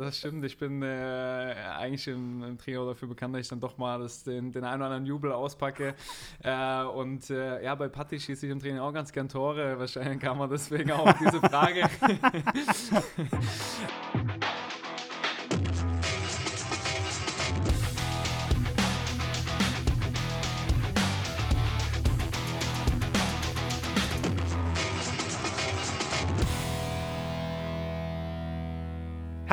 Das stimmt, ich bin äh, eigentlich im, im, Trio dafür bekannt, dass ich dann doch mal das, den, den einen oder anderen Jubel auspacke. Äh, und äh, ja, bei Patti schieße ich im Training auch ganz gern Tore. Wahrscheinlich kam man deswegen auch auf diese Frage.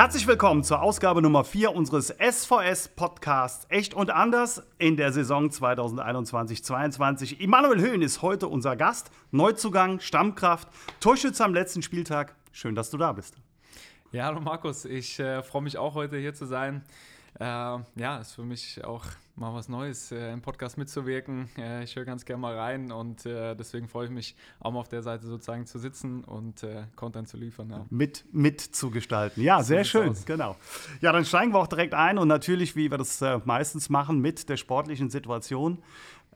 Herzlich willkommen zur Ausgabe Nummer 4 unseres SVS Podcasts Echt und Anders in der Saison 2021-22. Immanuel Höhn ist heute unser Gast, Neuzugang, Stammkraft, Torschütze am letzten Spieltag. Schön, dass du da bist. Ja, hallo Markus, ich äh, freue mich auch heute hier zu sein. Äh, ja, ist für mich auch mal was Neues, äh, im Podcast mitzuwirken. Äh, ich höre ganz gerne mal rein und äh, deswegen freue ich mich, auch mal auf der Seite sozusagen zu sitzen und äh, Content zu liefern. Ja. Mit, mitzugestalten. Ja, so sehr schön, aus. genau. Ja, dann steigen wir auch direkt ein und natürlich, wie wir das äh, meistens machen, mit der sportlichen Situation.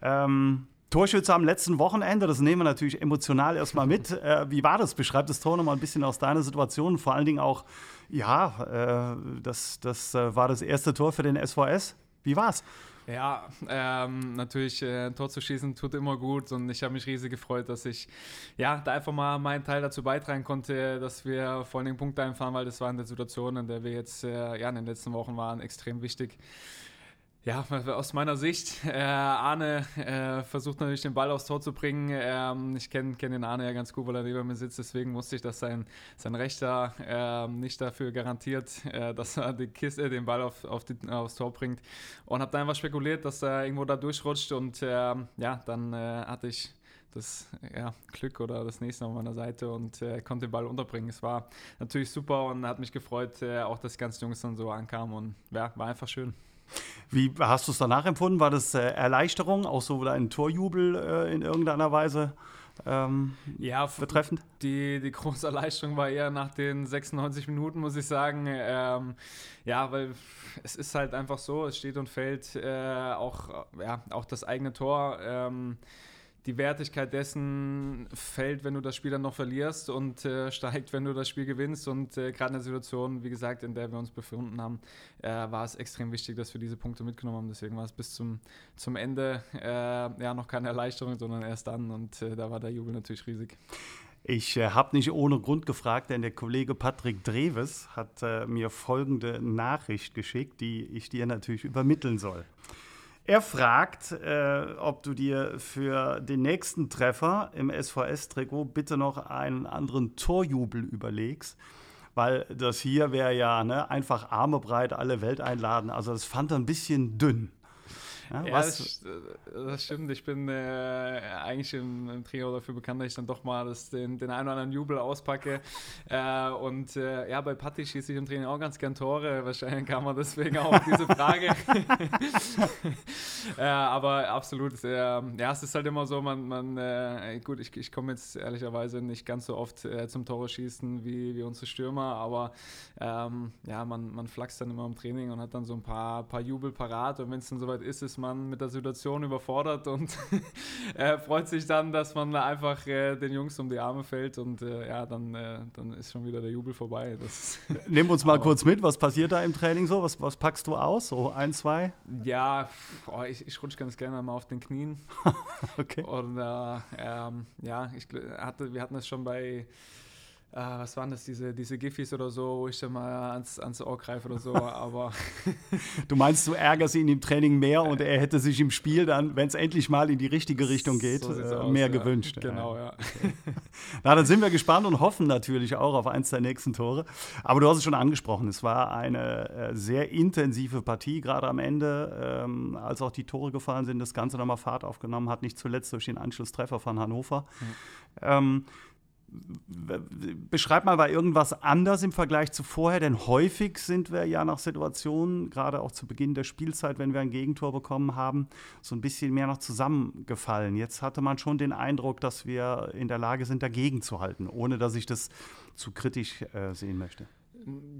Ähm, Torschütze am letzten Wochenende, das nehmen wir natürlich emotional erstmal mit. Äh, wie war das? Beschreib das Tor nochmal ein bisschen aus deiner Situation, vor allen Dingen auch, ja, äh, das, das äh, war das erste Tor für den SVS. Wie war's? Ja, ähm, natürlich äh, ein Tor zu schießen tut immer gut und ich habe mich riesig gefreut, dass ich ja da einfach mal meinen Teil dazu beitragen konnte, dass wir vor allen Dingen Punkte einfahren, weil das war in der Situation, in der wir jetzt äh, ja in den letzten Wochen waren, extrem wichtig. Ja, aus meiner Sicht, äh, Arne äh, versucht natürlich den Ball aufs Tor zu bringen. Ähm, ich kenne kenn den Arne ja ganz gut, weil er neben mir sitzt, deswegen wusste ich, dass sein, sein Rechter äh, nicht dafür garantiert, äh, dass er die Kiste, den Ball auf, auf die, aufs Tor bringt. Und habe da einfach spekuliert, dass er irgendwo da durchrutscht und ähm, ja, dann äh, hatte ich das ja, Glück oder das nächste auf meiner Seite und äh, konnte den Ball unterbringen. Es war natürlich super und hat mich gefreut, äh, auch dass ganz Jungs dann so ankamen und ja, war einfach schön. Wie hast du es danach empfunden? War das äh, Erleichterung, auch so ein Torjubel äh, in irgendeiner Weise? Ähm, ja, betreffend? Die, die große Erleichterung war eher nach den 96 Minuten, muss ich sagen. Ähm, ja, weil es ist halt einfach so, es steht und fällt äh, auch, ja, auch das eigene Tor. Ähm, die Wertigkeit dessen fällt, wenn du das Spiel dann noch verlierst und äh, steigt, wenn du das Spiel gewinnst. Und äh, gerade in der Situation, wie gesagt, in der wir uns befunden haben, äh, war es extrem wichtig, dass wir diese Punkte mitgenommen haben. Deswegen war es bis zum, zum Ende äh, ja noch keine Erleichterung, sondern erst dann. Und äh, da war der Jubel natürlich riesig. Ich äh, habe nicht ohne Grund gefragt, denn der Kollege Patrick Dreves hat mir folgende Nachricht geschickt, die ich dir natürlich übermitteln soll. Er fragt, äh, ob du dir für den nächsten Treffer im SVS-Trikot bitte noch einen anderen Torjubel überlegst. Weil das hier wäre ja ne, einfach Arme breit, alle Welt einladen. Also das fand er ein bisschen dünn. Ja, ja das, das, stimmt. Ich bin äh, eigentlich im, im, Trio dafür bekannt, dass ich dann doch mal das, den, den einen oder anderen Jubel auspacke. Äh, und äh, ja, bei Patti schieße ich im Training auch ganz gern Tore. Wahrscheinlich kam man deswegen auch auf diese Frage. Äh, aber absolut. ja, es ist halt immer so, man, man äh, gut, ich, ich komme jetzt ehrlicherweise nicht ganz so oft äh, zum Tore schießen wie, wie unsere Stürmer, aber ähm, ja, man, man flaxt dann immer im Training und hat dann so ein paar, paar Jubel parat. Und wenn es dann soweit ist, ist man mit der Situation überfordert und freut sich dann, dass man einfach äh, den Jungs um die Arme fällt und äh, ja, dann, äh, dann ist schon wieder der Jubel vorbei. Nimm uns mal kurz mit, was passiert da im Training so? Was, was packst du aus? So ein, zwei? Ja, oh, ich, ich rutsche ganz gerne mal auf den Knien. okay. Und äh, ähm, ja, ich hatte, wir hatten es schon bei äh, was waren das, diese, diese Giffys oder so, wo ich dann mal ans, ans Ohr greife oder so, aber. du meinst, du ärgerst ihn im Training mehr und er hätte sich im Spiel dann, wenn es endlich mal in die richtige Richtung geht, so äh, mehr aus, gewünscht. Ja. Genau, ja. Na, dann sind wir gespannt und hoffen natürlich auch auf eins der nächsten Tore. Aber du hast es schon angesprochen, es war eine äh, sehr intensive Partie, gerade am Ende, ähm, als auch die Tore gefallen sind, das Ganze nochmal Fahrt aufgenommen hat, nicht zuletzt durch den Anschlusstreffer von Hannover. Mhm. Ähm, Beschreib mal, war irgendwas anders im Vergleich zu vorher? Denn häufig sind wir ja nach Situationen, gerade auch zu Beginn der Spielzeit, wenn wir ein Gegentor bekommen haben, so ein bisschen mehr noch zusammengefallen. Jetzt hatte man schon den Eindruck, dass wir in der Lage sind, dagegen zu halten, ohne dass ich das zu kritisch äh, sehen möchte.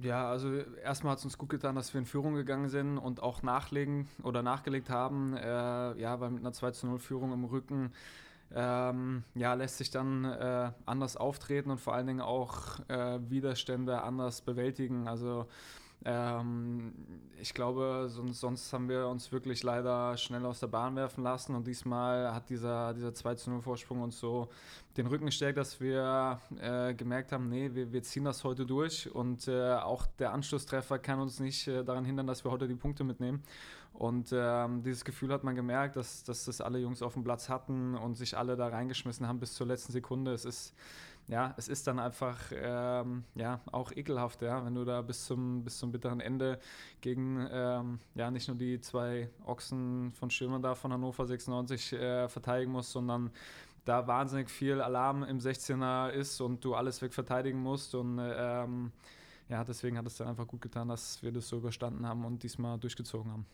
Ja, also erstmal hat es uns gut getan, dass wir in Führung gegangen sind und auch nachlegen oder nachgelegt haben. Äh, ja, weil mit einer 2 0 Führung im Rücken ähm, ja, lässt sich dann äh, anders auftreten und vor allen Dingen auch äh, Widerstände anders bewältigen. Also Ähm, ich glaube, sonst, sonst, haben wir uns wirklich leider schnell aus der Bahn werfen lassen und diesmal hat dieser, dieser 2-0-Vorsprung uns so den Rücken gestärkt, dass wir äh, gemerkt haben, nee, wir, wir, ziehen das heute durch und äh, auch der Anschlusstreffer kann uns nicht äh, daran hindern, dass wir heute die Punkte mitnehmen. Und ähm, dieses Gefühl hat man gemerkt, dass, dass das alle Jungs auf dem Platz hatten und sich alle da reingeschmissen haben bis zur letzten Sekunde. Es ist ja, es ist dann einfach ähm, ja, auch ekelhaft, ja, wenn du da bis zum, bis zum bitteren Ende gegen ähm, ja, nicht nur die zwei Ochsen von Stürmer da von Hannover 96 äh, verteidigen musst, sondern da wahnsinnig viel Alarm im 16er ist und du alles wegverteidigen musst. Und ähm, ja, deswegen hat es dann einfach gut getan, dass wir das so überstanden haben und diesmal durchgezogen haben.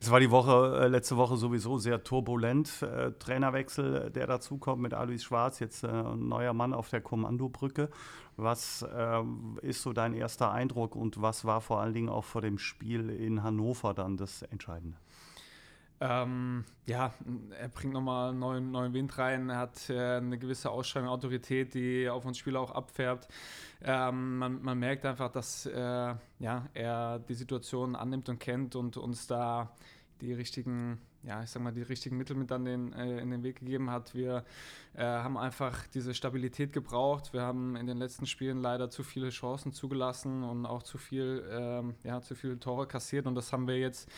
Es war die Woche, äh, letzte Woche sowieso sehr turbulent. Äh, Trainerwechsel, der dazukommt mit Alois Schwarz, jetzt äh, ein neuer Mann auf der Kommandobrücke. Was äh, ist so dein erster Eindruck und was war vor allen Dingen auch vor dem Spiel in Hannover dann das Entscheidende? Ähm, ja, er bringt nochmal neuen, neuen Wind rein. Er hat äh, eine gewisse Ausstrahlung, Autorität, die auf uns Spieler auch abfärbt. Ähm, man, man, merkt einfach, dass äh, ja, er die Situation annimmt und kennt und uns da die richtigen ja, ich sag mal, die richtigen Mittel mit an den, äh, in den Weg gegeben hat. Wir äh, haben einfach diese Stabilität gebraucht. Wir haben in den letzten Spielen leider zu viele Chancen zugelassen und auch zu viel, ähm, ja, zu viele Tore kassiert. Und das haben wir jetzt,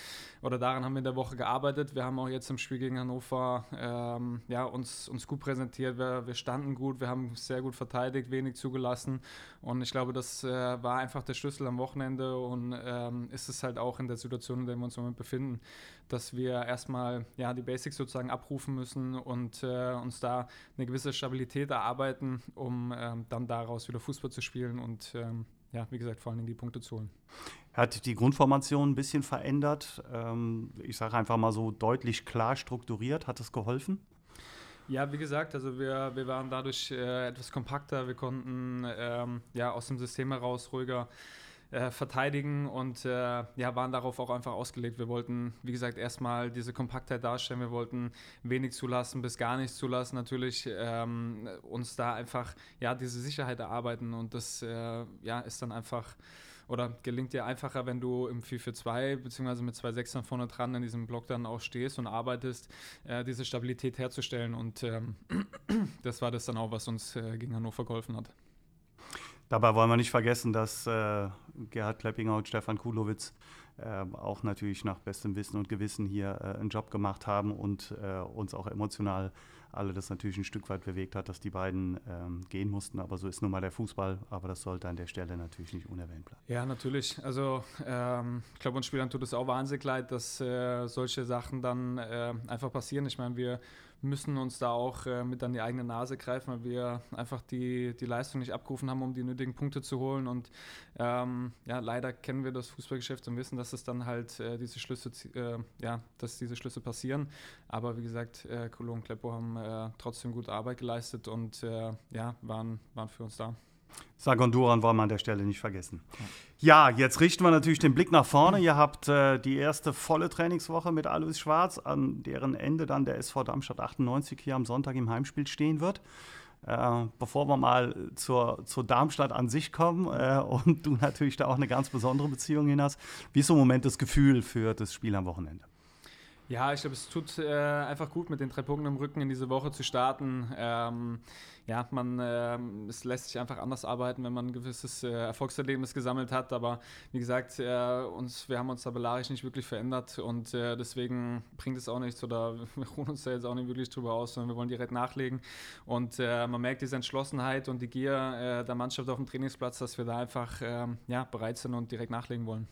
oder daran haben wir in der Woche gearbeitet. Wir haben auch jetzt im Spiel gegen Hannover ähm, ja, uns, uns gut präsentiert. Wir, wir standen gut, wir haben sehr gut verteidigt, wenig zugelassen. Und ich glaube, das äh, war einfach der Schlüssel am Wochenende und ähm, ist es halt auch in der Situation, in der wir uns im Moment befinden, dass wir erstmal ja, die Basics sozusagen abrufen müssen und äh, uns da eine gewisse Stabilität erarbeiten, um ähm, dann daraus wieder Fußball zu spielen und ähm, ja, wie gesagt, vor allen Dingen die Punkte zu holen. Hat die Grundformation ein bisschen verändert? Ähm, ich sage einfach mal so deutlich klar strukturiert. Hat es geholfen? Ja, wie gesagt, also wir, wir waren dadurch äh, etwas kompakter. Wir konnten ähm, ja aus dem System heraus ruhiger äh, verteidigen und äh, ja, waren darauf auch einfach ausgelegt. Wir wollten, wie gesagt, erstmal diese Kompaktheit darstellen. Wir wollten wenig zulassen, bis gar nichts zulassen. Natürlich ähm, uns da einfach ja, diese Sicherheit erarbeiten und das äh, ja, ist dann einfach oder gelingt dir einfacher, wenn du im 4-4-2 beziehungsweise mit zwei Sechsern vorne dran in diesem Block dann auch stehst und arbeitest, äh, diese Stabilität herzustellen. Und ähm, das war das dann auch, was uns äh, gegen Hannover geholfen hat. Dabei wollen wir nicht vergessen, dass äh, Gerhard Kleppinger und Stefan Kulowitz äh, auch natürlich nach bestem Wissen und Gewissen hier äh, einen Job gemacht haben und äh, uns auch emotional alle das natürlich ein Stück weit bewegt hat, dass die beiden ähm, gehen mussten. Aber so ist nun mal der Fußball. Aber das sollte an der Stelle natürlich nicht unerwähnt bleiben. Ja, natürlich. Also ähm, ich glaube, uns Spielern tut es auch wahnsinnig leid, dass äh, solche Sachen dann äh, einfach passieren. Ich meine, wir müssen uns da auch äh, mit an die eigene Nase greifen, weil wir einfach die, die Leistung nicht abgerufen haben, um die nötigen Punkte zu holen. Und ähm, ja, leider kennen wir das Fußballgeschäft und wissen, dass es dann halt äh, diese Schlüsse, äh, ja, dass diese Schlüsse passieren. Aber wie gesagt, äh, Kolo und Kleppo haben äh, trotzdem gute Arbeit geleistet und äh, ja, waren, waren für uns da. Sargon Duran wollen wir an der Stelle nicht vergessen. Ja, jetzt richten wir natürlich den Blick nach vorne. Ihr habt äh, die erste volle Trainingswoche mit Alois Schwarz, an deren Ende dann der SV Darmstadt 98 hier am Sonntag im Heimspiel stehen wird. Äh, bevor wir mal zur, zur Darmstadt an sich kommen äh, und du natürlich da auch eine ganz besondere Beziehung hin hast, wie ist im Moment das Gefühl für das Spiel am Wochenende? Ja, ich glaube, es tut äh, einfach gut, mit den drei Punkten im Rücken in diese Woche zu starten. Ähm, ja, man, äh, es lässt sich einfach anders arbeiten, wenn man ein gewisses äh, Erfolgserlebnis gesammelt hat. Aber wie gesagt, äh, uns, wir haben uns tabellarisch nicht wirklich verändert und äh, deswegen bringt es auch nichts oder wir ruhen uns da jetzt auch nicht wirklich drüber aus, sondern wir wollen direkt nachlegen. Und äh, man merkt diese Entschlossenheit und die Gier der Mannschaft auf dem Trainingsplatz, dass wir da einfach ähm, ja, bereit sind und direkt nachlegen wollen.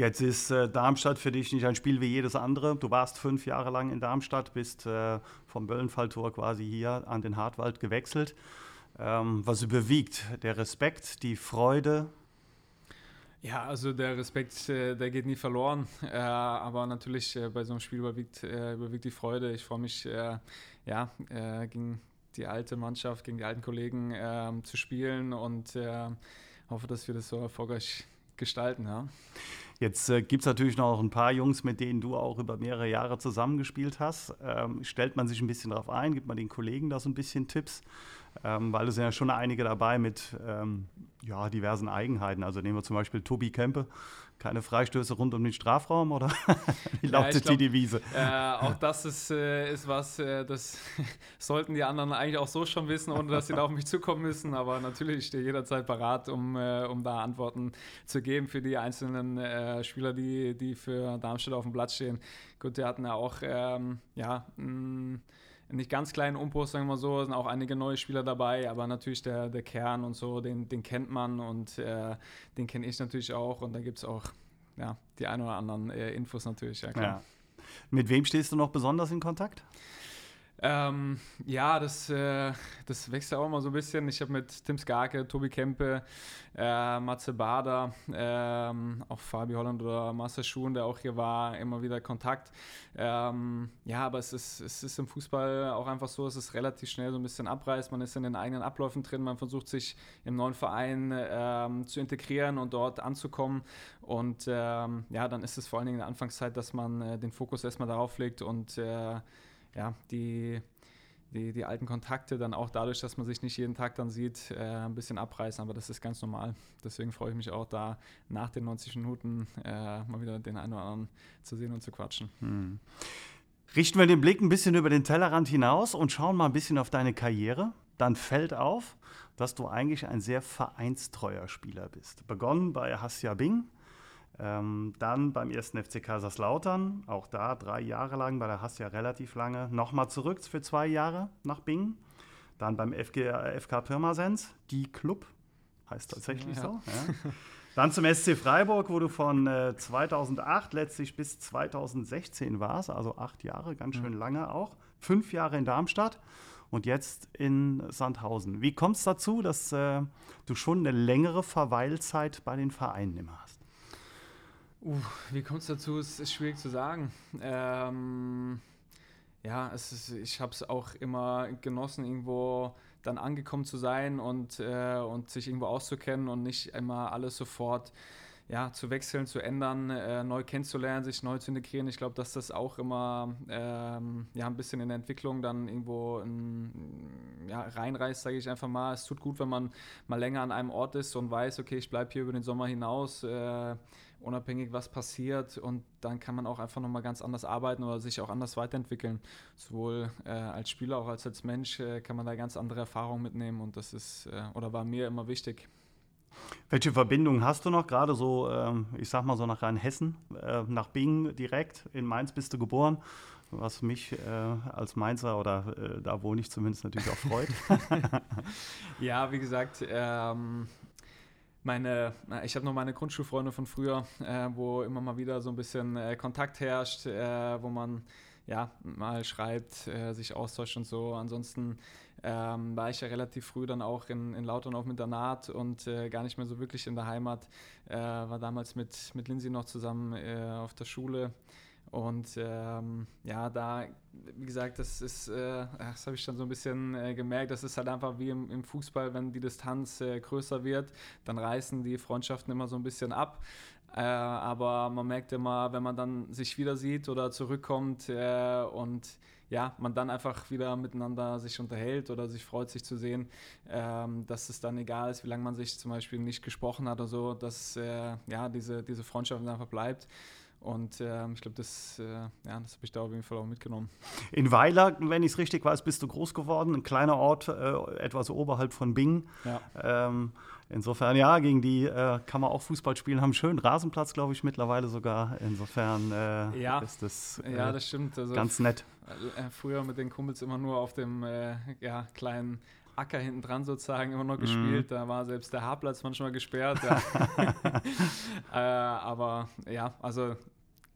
Jetzt ist äh, Darmstadt für dich nicht ein Spiel wie jedes andere. Du warst fünf Jahre lang in Darmstadt, bist äh, vom Böllenfalltor quasi hier an den Hartwald gewechselt. Ähm, was überwiegt? Der Respekt, die Freude? Ja, also der Respekt, äh, der geht nie verloren. Äh, aber natürlich äh, bei so einem Spiel überwiegt, äh, überwiegt die Freude. Ich freue mich, ja, gegen die alte Mannschaft, gegen die alten Kollegen ähm, zu spielen und hoffe, dass wir das so erfolgreich gestalten. Ja. Jetzt äh, gibt es natürlich noch ein paar Jungs, mit denen du auch über mehrere Jahre zusammengespielt hast. Ähm, stellt man sich ein bisschen darauf ein, gibt man den Kollegen da so ein bisschen Tipps? ähm, weil es sind ja schon einige dabei mit ähm, ja, diversen Eigenheiten. Also nehmen wir zum Beispiel Tobi Kempe, keine Freistöße rund um den Strafraum oder wie lautet ja, glaub, die Devise? Äh, auch das ist, äh, ist was, äh, das sollten die anderen eigentlich auch so schon wissen, ohne dass sie da auf mich zukommen müssen. Aber natürlich stehe ich jederzeit parat, um, äh, um da Antworten zu geben für die einzelnen äh, Spieler, die, die für Darmstadt auf dem Platz stehen. Gut, die hatten ja auch ähm, ja, mh, nicht ganz kleinen Umbruch, sagen wir mal so, sind auch einige neue Spieler dabei, aber natürlich der, der Kern und so, den, den kennt man und äh, den kenne ich natürlich auch und da gibt es auch ja, die ein oder anderen äh, Infos natürlich, ja klar. Ja. Mit wem stehst du noch besonders in Kontakt? Ähm, ja, das, äh, das wächst auch immer so ein bisschen. Ich habe mit Tim Skarke, Tobi Kempe, äh, Matze Bader, ähm, auch Fabi Holland oder Marcel Schuhen, der auch hier war, immer wieder Kontakt. Ähm, ja, aber es ist, es ist im Fußball auch einfach so, es ist relativ schnell so ein bisschen abreißt. Man ist in den eigenen Abläufen drin, man versucht sich im neuen Verein ähm, zu integrieren und dort anzukommen. Und ähm, ja, dann ist es vor allen Dingen in der Anfangszeit, dass man äh, den Fokus erstmal darauf legt und äh, ja, die, die, die alten Kontakte dann auch dadurch, dass man sich nicht jeden Tag dann sieht, äh, ein bisschen abreißen. Aber das ist ganz normal. Deswegen freue ich mich auch da nach den 90 Minuten äh, mal wieder den einen oder anderen zu sehen und zu quatschen. Hm. Richten wir den Blick ein bisschen über den Tellerrand hinaus und schauen mal ein bisschen auf deine Karriere. Dann fällt auf, dass du eigentlich ein sehr vereinstreuer Spieler bist. Begonnen bei Hassia Bing, ähm, dann beim ersten FC Kaiserslautern, auch da drei Jahre lang, bei der Hass ja relativ lange, nochmal zurück für zwei Jahre nach Bingen. Dann beim FG, äh, FK Pirmasens, die Club, heißt tatsächlich ja. so. Ja. Dann zum SC Freiburg, wo du von äh, 2008 letztlich bis 2016 warst, also acht Jahre, ganz schön mhm. lange auch. Fünf Jahre in Darmstadt und jetzt in Sandhausen. Wie kommt es dazu, dass äh, du schon eine längere Verweilzeit bei den Vereinen immer hast? Uh, wie kommt es dazu? Es ist schwierig zu sagen. Ähm, ja, es ist, ich habe es auch immer genossen, irgendwo dann angekommen zu sein und, äh, und sich irgendwo auszukennen und nicht immer alles sofort ja, zu wechseln, zu ändern, äh, neu kennenzulernen, sich neu zu integrieren. Ich glaube, dass das auch immer ähm, ja, ein bisschen in der Entwicklung dann irgendwo in, ja, reinreißt, sage ich einfach mal. Es tut gut, wenn man mal länger an einem Ort ist und weiß, okay, ich bleibe hier über den Sommer hinaus. Äh, unabhängig was passiert und dann kann man auch einfach nochmal ganz anders arbeiten oder sich auch anders weiterentwickeln. Sowohl äh, als Spieler auch als als Mensch äh, kann man da ganz andere Erfahrungen mitnehmen und das ist äh, oder war mir immer wichtig. Welche Verbindungen hast du noch, gerade so, ähm, ich sag mal so nach Rheinhessen, äh, nach Bingen direkt, in Mainz bist du geboren, was mich äh, als Mainzer oder äh, da wohne ich zumindest natürlich auch freut. ja, wie gesagt, ähm, meine, ich habe noch meine Grundschulfreunde von früher, äh, wo immer mal wieder so ein bisschen äh, Kontakt herrscht, äh, wo man ja mal schreibt, äh, sich austauscht und so. Ansonsten ähm, war ich ja relativ früh dann auch in, in Lautern auf Internat und äh, gar nicht mehr so wirklich in der Heimat. Äh, war damals mit, mit Lindsay noch zusammen auf der Schule und ähm, ja, da, wie gesagt, das ist, äh, das habe ich schon so ein bisschen äh, gemerkt, das ist halt einfach wie im, im Fußball, wenn die Distanz äh, größer wird, dann reißen die Freundschaften immer so ein bisschen ab. Äh, aber man merkt immer, wenn man dann sich wieder sieht oder zurückkommt äh, und ja, man dann einfach wieder miteinander sich unterhält oder sich freut, sich zu sehen, ähm, dass es dann egal ist, wie lange man sich zum Beispiel nicht gesprochen hat oder so, dass äh, ja, diese, diese Freundschaft einfach bleibt. Und äh, ich glaube, das, äh, ja, das habe ich da auf jeden Fall auch mitgenommen. In Weiler, wenn ich es richtig weiß, bist du groß geworden. Ein kleiner Ort, äh, etwas oberhalb von Bingen. Ja. Ähm, insofern, ja, gegen die äh, kann man auch Fußball spielen. Haben einen schönen Rasenplatz, glaube ich, mittlerweile sogar. Insofern äh, ja. ist das, ja, äh, das stimmt. Also ganz nett. früher mit den Kumpels immer nur auf dem ja, kleinen Acker hinten dran sozusagen immer noch mhm. gespielt. Mm. Da war selbst der Haarplatz manchmal gesperrt. Ja. äh, aber ja, also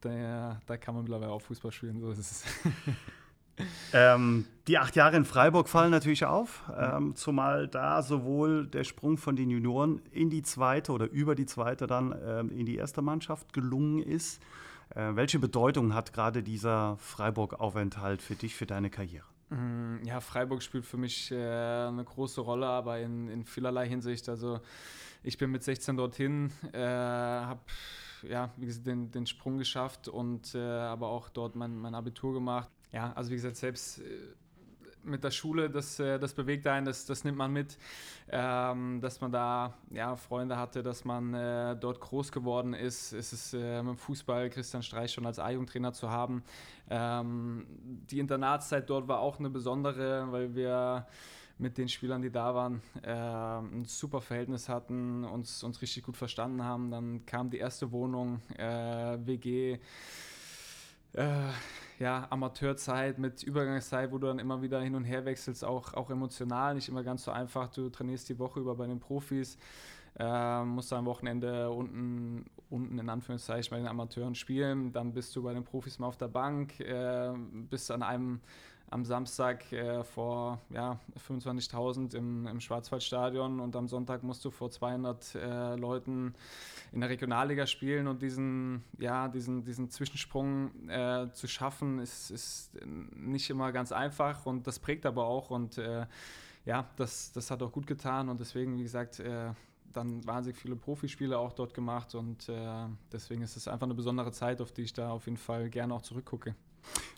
da, da kann man mittlerweile auch Fußball spielen. So ist es. ähm, die acht Jahre in Freiburg fallen natürlich auf, ähm, zumal da sowohl der Sprung von den Junioren in die zweite oder über die zweite dann ähm, in die erste Mannschaft gelungen ist. Äh, welche Bedeutung hat gerade dieser Freiburg-Aufenthalt für dich, für deine Karriere? Mm, ja, Freiburg spielt für mich äh, eine große Rolle, aber in, in vielerlei Hinsicht. Also ich bin mit 16 dorthin, äh, habe ja, wie gesagt, den, den Sprung geschafft und äh, aber auch dort mein, mein Abitur gemacht. Ja, also wie gesagt, selbst äh, mit der Schule, das, äh, das bewegt einen, das, das nimmt man mit, ähm, dass man da ja, Freunde hatte, dass man äh, dort groß geworden ist. Es ist äh, mit dem Fußball Christian Streich schon als A-Jugendtrainer zu haben. Ähm, die Internatszeit dort war auch eine besondere, weil wir mit den Spielern, die da waren, äh, ein super Verhältnis hatten, uns, uns richtig gut verstanden haben. Dann kam die erste Wohnung, äh, WG äh, ja, Amateurzeit mit Übergangszeit, wo du dann immer wieder hin und her wechselst, auch, auch emotional, nicht immer ganz so einfach. Du trainierst die Woche über bei den Profis, äh, musst am Wochenende unten, unten in Anführungszeichen bei den Amateuren spielen, dann bist du bei den Profis mal auf der Bank, äh, bist an einem am Samstag äh, vor ja, 25.000 im, im Schwarzwaldstadion und am Sonntag musst du vor 200 äh, Leuten in der Regionalliga spielen und diesen, ja, diesen, diesen Zwischensprung äh, zu schaffen, ist, ist nicht immer ganz einfach und das prägt aber auch und äh, ja, das, das hat auch gut getan und deswegen, wie gesagt, äh, dann wahnsinnig viele Profispiele auch dort gemacht und äh, deswegen ist es einfach eine besondere Zeit, auf die ich da auf jeden Fall gerne auch zurückgucke.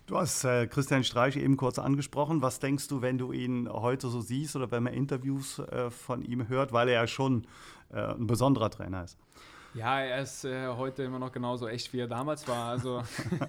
Du hast äh, Christian Streich eben kurz angesprochen. Was denkst du, wenn du ihn heute so siehst oder wenn man Interviews äh, von ihm hört, weil er ja schon äh, ein besonderer Trainer ist? Ja, er ist äh, heute immer noch genauso echt, wie er damals war. Also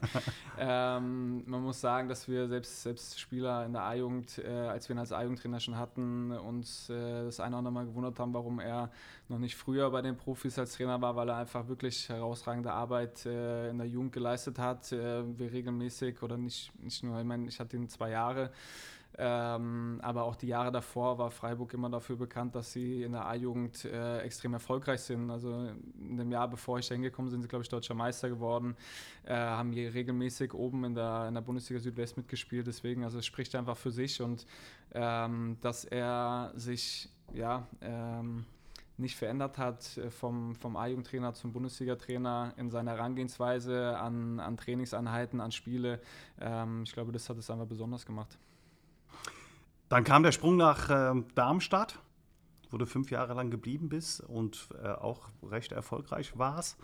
ähm, man muss sagen, dass wir selbst, selbst Spieler in der A-Jugend, äh, als wir ihn als A-Jugendtrainer schon hatten, uns äh, das eine oder andere Mal gewundert haben, warum er noch nicht früher bei den Profis als Trainer war, weil er einfach wirklich herausragende Arbeit äh, in der Jugend geleistet hat. Äh, wir regelmäßig oder nicht, nicht nur, ich meine, ich hatte ihn zwei Jahre. Ähm, aber auch die Jahre davor war Freiburg immer dafür bekannt, dass sie in der A-Jugend äh, extrem erfolgreich sind. Also in dem Jahr, bevor ich da hingekommen bin, sind sie, glaube ich, deutscher Meister geworden, äh, haben hier regelmäßig oben in der, in der Bundesliga Südwest mitgespielt. Deswegen, also es spricht einfach für sich und ähm, dass er sich, ja, ähm, nicht verändert hat äh, vom, vom A-Jugendtrainer zum Bundesliga-Trainer in seiner Herangehensweise an, an Trainingseinheiten, an Spiele. Ähm, ich glaube, das hat es einfach besonders gemacht. Dann kam der Sprung nach äh, Darmstadt, wo du fünf Jahre lang geblieben bist und äh, auch recht erfolgreich warst.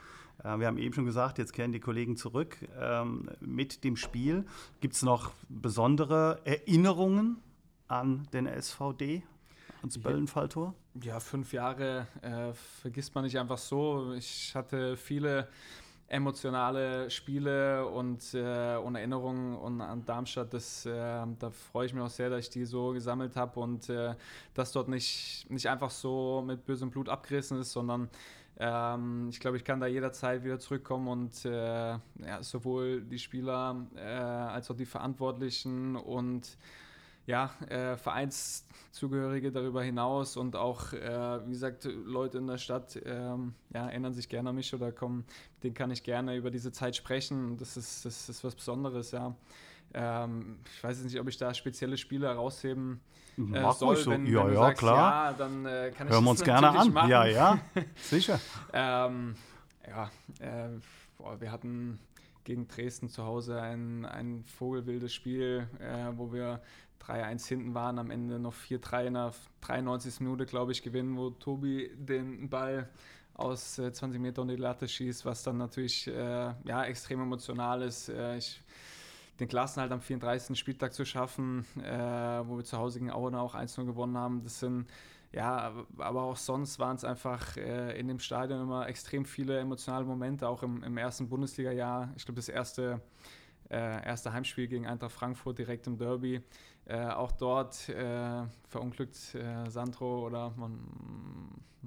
Äh, wir haben eben schon gesagt, jetzt kehren die Kollegen zurück ähm, mit dem Spiel. Gibt es noch besondere Erinnerungen an den SVD, ans Böllenfalltor? Ja, fünf Jahre äh, vergisst man nicht einfach so. Ich hatte viele emotionale Spiele und, äh, und Erinnerungen und an Darmstadt, das, äh, da freue ich mich auch sehr, dass ich die so gesammelt habe und äh, dass dort nicht, nicht einfach so mit bösem Blut abgerissen ist, sondern ähm, ich glaube, ich kann da jederzeit wieder zurückkommen und äh, ja, sowohl die Spieler äh, als auch die Verantwortlichen und ja, äh, Vereinszugehörige darüber hinaus und auch, äh, wie gesagt, Leute in der Stadt ähm, ja, erinnern sich gerne an mich oder kommen, mit denen kann ich gerne über diese Zeit sprechen. Das ist, das ist was Besonderes, ja. Ähm, ich weiß jetzt nicht, ob ich da spezielle Spiele herausheben äh, soll. So. Wenn, ja, wenn ja, sagst, klar. Ja, dann äh, kann ich Hören wir uns gerne an. Machen. Ja, ja, sicher. ähm, ja, äh, boah, wir hatten gegen Dresden zu Hause ein, ein vogelwildes Spiel, äh, wo wir 3-1 hinten waren, am Ende noch 4-3 in der 93. Minute, glaube ich, gewinnen, wo Tobi den Ball aus äh, 20 Meter unter die Latte schießt, was dann natürlich äh, ja, extrem emotional ist. Äh, ich, den Klassenhalt am 34. Spieltag zu schaffen, äh, wo wir zu Hause gegen Auen auch 1-0 gewonnen haben, das sind ja, aber auch sonst waren es einfach äh, in dem Stadion immer extrem viele emotionale Momente, auch im, im ersten Bundesliga-Jahr. Ich glaube, das erste, äh, erste Heimspiel gegen Eintracht Frankfurt direkt im Derby äh, auch dort äh, verunglückt äh, Sandro oder man,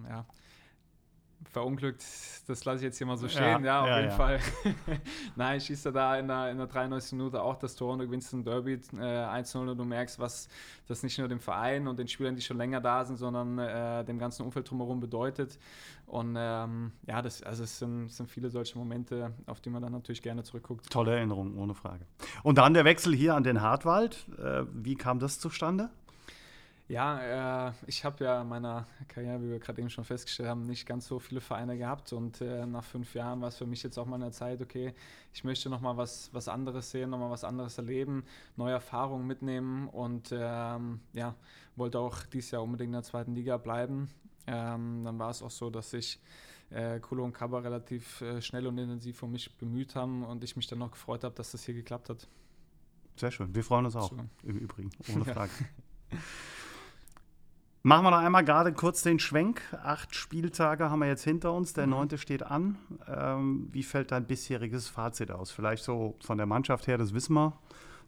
ja, verunglückt, das lasse ich jetzt hier mal so stehen, ja, ja auf ja, jeden ja. Fall. Nein, schießt er da in der, in der 93. Minute auch das Tor und du gewinnst den Derby äh, 1-0 und du merkst, was das nicht nur dem Verein und den Spielern, die schon länger da sind, sondern äh, dem ganzen Umfeld drumherum bedeutet. Und ähm, ja, das, also es sind, sind viele solche Momente, auf die man dann natürlich gerne zurückguckt. Tolle Erinnerung, ohne Frage. Und dann der Wechsel hier an den Hartwald. Äh, wie kam das zustande? Ja, äh, ich habe ja in meiner Karriere, wie wir gerade eben schon festgestellt haben, nicht ganz so viele Vereine gehabt und äh, nach fünf Jahren war es für mich jetzt auch mal eine Zeit, okay, ich möchte nochmal was, was anderes sehen, nochmal was anderes erleben, neue Erfahrungen mitnehmen und ähm, ja, wollte auch dieses Jahr unbedingt in der zweiten Liga bleiben. Ähm, dann war es auch so, dass sich äh, Kulo und Kaba relativ äh, schnell und intensiv um mich bemüht haben und ich mich dann noch gefreut habe, dass das hier geklappt hat. Sehr schön. Wir freuen uns auch, so. im Übrigen, ohne Frage. Machen wir noch einmal gerade kurz den Schwenk. Acht Spieltage haben wir jetzt hinter uns, der mhm. neunte steht an. Ähm, wie fällt dein bisheriges Fazit aus? Vielleicht so von der Mannschaft her, das wissen wir.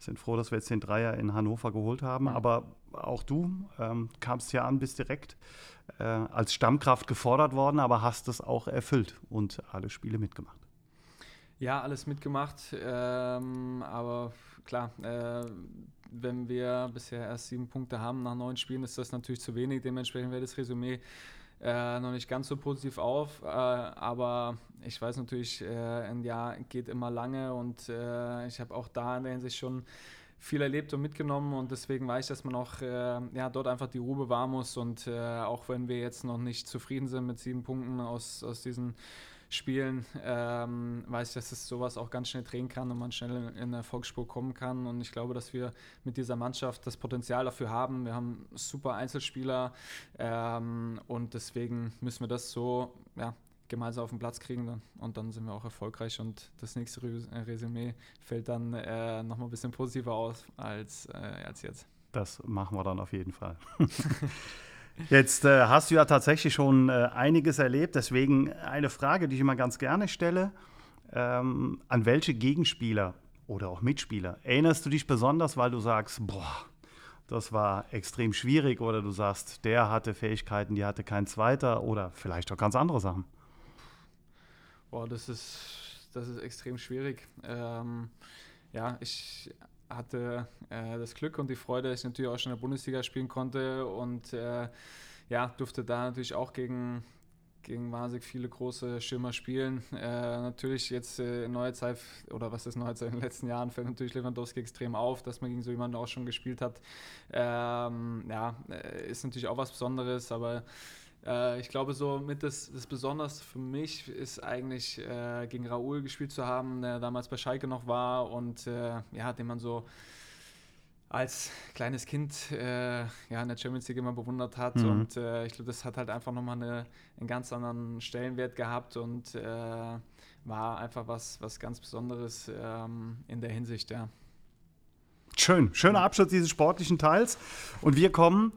Sind froh, dass wir jetzt den Dreier in Hannover geholt haben. Mhm. Aber auch du ähm, kamst ja an, bist direkt äh, als Stammkraft gefordert worden, aber hast es auch erfüllt und alle Spiele mitgemacht. Ja, alles mitgemacht. Ähm, aber klar, äh, wenn wir bisher erst sieben Punkte haben nach neun Spielen, ist das natürlich zu wenig. Dementsprechend wäre das Resümee äh, noch nicht ganz so positiv auf. Äh, aber ich weiß natürlich, äh, ein Jahr geht immer lange und äh, ich habe auch da in der Hinsicht schon viel erlebt und mitgenommen und deswegen weiß ich, dass man auch äh, ja, dort einfach die Ruhe bewahren muss und äh, auch wenn wir jetzt noch nicht zufrieden sind mit sieben Punkten aus, aus diesen Spielen ähm, weiß ich, dass es sowas auch ganz schnell drehen kann und man schnell in, in Erfolgsspur kommen kann. Und ich glaube, dass wir mit dieser Mannschaft das Potenzial dafür haben. Wir haben super Einzelspieler ähm, und deswegen müssen wir das so ja, gemeinsam auf den Platz kriegen dann. und dann sind wir auch erfolgreich und das nächste Resümee fällt dann äh, nochmal ein bisschen positiver aus als, äh, als jetzt. Das machen wir dann auf jeden Fall. Jetzt äh, hast du ja tatsächlich schon äh, einiges erlebt, deswegen eine Frage, die ich immer ganz gerne stelle. Ähm, an welche Gegenspieler oder auch Mitspieler erinnerst du dich besonders, weil du sagst, boah, das war extrem schwierig oder du sagst, der hatte Fähigkeiten, die hatte kein zweiter oder vielleicht auch ganz andere Sachen? Boah, das ist, das ist extrem schwierig. Ähm, ja, ich hatte äh, das Glück und die Freude, dass ich natürlich auch schon in der Bundesliga spielen konnte und äh, ja, durfte da natürlich auch gegen, gegen wahnsinnig viele große Schirmer spielen. Äh, natürlich jetzt äh, in neuer Zeit, oder was ist neue Zeit in den letzten Jahren, fällt natürlich Lewandowski extrem auf, dass man gegen so jemanden auch schon gespielt hat. Ähm, ja, äh, ist natürlich auch was Besonderes, aber äh, ich glaube, so mit das, das Besonderste für mich ist eigentlich äh, gegen Raoul gespielt zu haben, der damals bei Schalke noch war und äh, ja, den man so als kleines Kind äh, ja, in der Champions League immer bewundert hat. Mhm. Und äh, ich glaube, das hat halt einfach nochmal eine, einen ganz anderen Stellenwert gehabt und äh, war einfach was, was ganz Besonderes ähm, in der Hinsicht, ja. Schön, schöner Abschluss dieses sportlichen Teils. Und wir kommen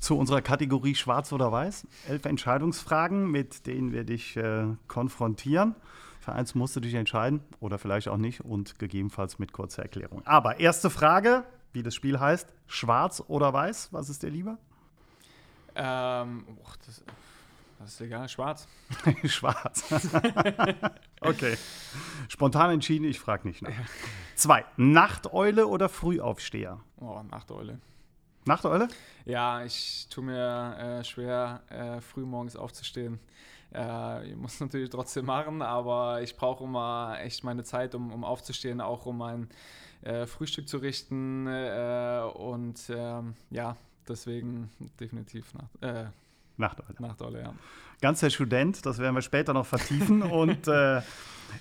zu unserer Kategorie Schwarz oder Weiß. Elf Entscheidungsfragen, mit denen wir dich äh, konfrontieren. Für eins musst du dich entscheiden oder vielleicht auch nicht und gegebenenfalls mit kurzer Erklärung. Aber erste Frage, wie das Spiel heißt: Schwarz oder Weiß? Was ist dir lieber? Ähm, oh, das, das, ist egal, schwarz. schwarz. okay. Spontan entschieden, ich frage nicht nach. Zwei. Nachteule oder Frühaufsteher? Oh, Nachteule. Nachteule? Ja, ich tue mir äh, schwer, äh, früh morgens aufzustehen. Äh, ich muss natürlich trotzdem machen, aber ich brauche immer echt meine Zeit, um, um aufzustehen, auch um mein äh, Frühstück zu richten. Äh, und ähm, ja, deswegen definitiv nach, äh, Nachteule. Nachteule, ja. Ganz der Student, das werden wir später noch vertiefen. und äh,